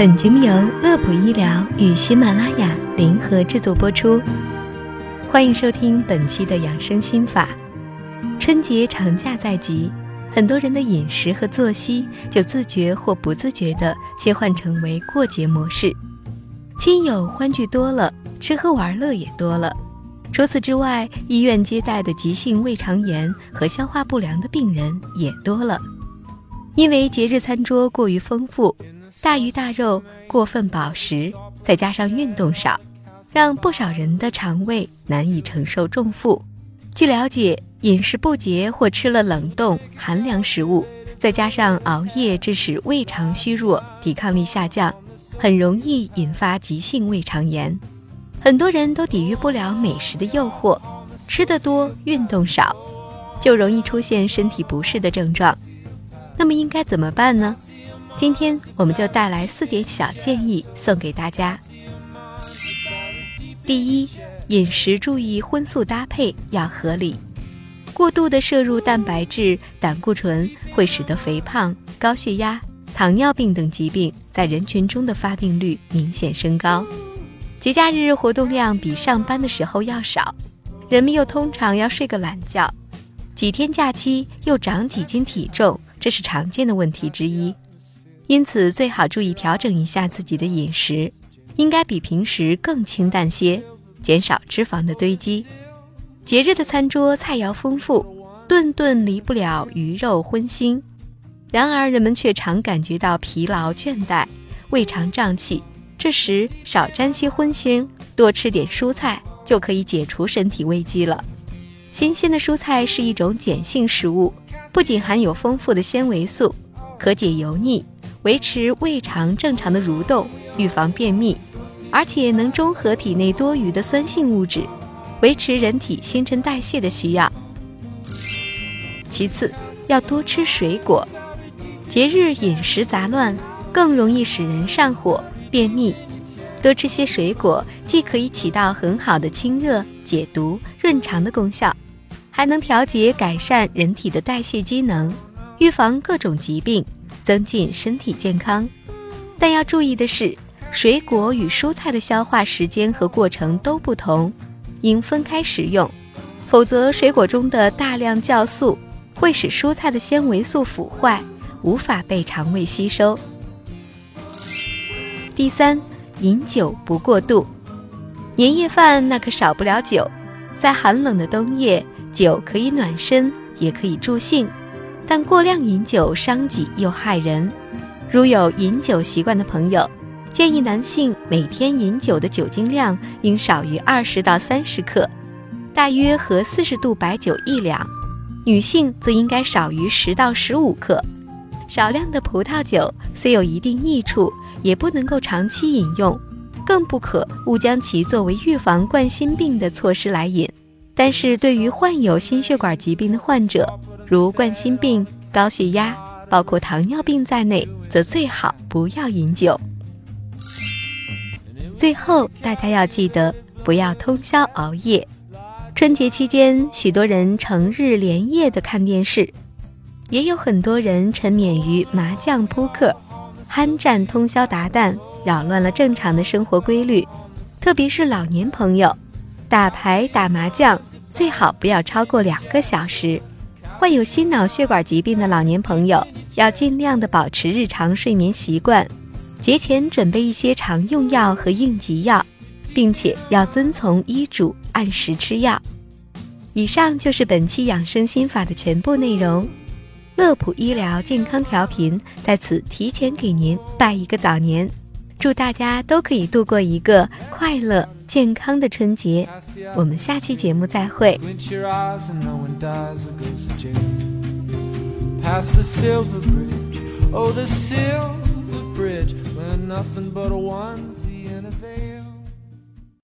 本节目由乐普医疗与喜马拉雅联合制作播出，欢迎收听本期的养生心法。春节长假在即，很多人的饮食和作息就自觉或不自觉地切换成为过节模式，亲友欢聚多了，吃喝玩乐也多了。除此之外，医院接待的急性胃肠炎和消化不良的病人也多了，因为节日餐桌过于丰富。大鱼大肉、过分饱食，再加上运动少，让不少人的肠胃难以承受重负。据了解，饮食不节或吃了冷冻、寒凉食物，再加上熬夜，致使胃肠虚弱、抵抗力下降，很容易引发急性胃肠炎。很多人都抵御不了美食的诱惑，吃得多、运动少，就容易出现身体不适的症状。那么应该怎么办呢？今天我们就带来四点小建议送给大家。第一，饮食注意荤素搭配要合理，过度的摄入蛋白质、胆固醇会使得肥胖、高血压、糖尿病等疾病在人群中的发病率明显升高。节假日活动量比上班的时候要少，人们又通常要睡个懒觉，几天假期又长几斤体重，这是常见的问题之一。因此，最好注意调整一下自己的饮食，应该比平时更清淡些，减少脂肪的堆积。节日的餐桌菜肴丰富，顿顿离不了鱼肉荤腥，然而人们却常感觉到疲劳倦怠、胃肠胀气。这时少沾些荤腥，多吃点蔬菜，就可以解除身体危机了。新鲜的蔬菜是一种碱性食物，不仅含有丰富的纤维素，可解油腻。维持胃肠正常的蠕动，预防便秘，而且能中和体内多余的酸性物质，维持人体新陈代谢的需要。其次，要多吃水果。节日饮食杂乱，更容易使人上火、便秘。多吃些水果，既可以起到很好的清热、解毒、润肠的功效，还能调节、改善人体的代谢机能，预防各种疾病。增进身体健康，但要注意的是，水果与蔬菜的消化时间和过程都不同，应分开食用，否则水果中的大量酵素会使蔬菜的纤维素腐坏，无法被肠胃吸收。第三，饮酒不过度，年夜饭那可少不了酒，在寒冷的冬夜，酒可以暖身，也可以助兴。但过量饮酒伤己又害人，如有饮酒习惯的朋友，建议男性每天饮酒的酒精量应少于二十到三十克，大约和四十度白酒一两；女性则应该少于十到十五克。少量的葡萄酒虽有一定益处，也不能够长期饮用，更不可误将其作为预防冠心病的措施来饮。但是对于患有心血管疾病的患者，如冠心病、高血压，包括糖尿病在内，则最好不要饮酒。最后，大家要记得不要通宵熬夜。春节期间，许多人成日连夜的看电视，也有很多人沉湎于麻将、扑克，酣战通宵达旦，扰乱了正常的生活规律。特别是老年朋友，打牌、打麻将最好不要超过两个小时。患有心脑血管疾病的老年朋友要尽量的保持日常睡眠习惯，节前准备一些常用药和应急药，并且要遵从医嘱按时吃药。以上就是本期养生心法的全部内容。乐普医疗健康调频在此提前给您拜一个早年。祝大家都可以度过一个快乐健康的春节，我们下期节目再会。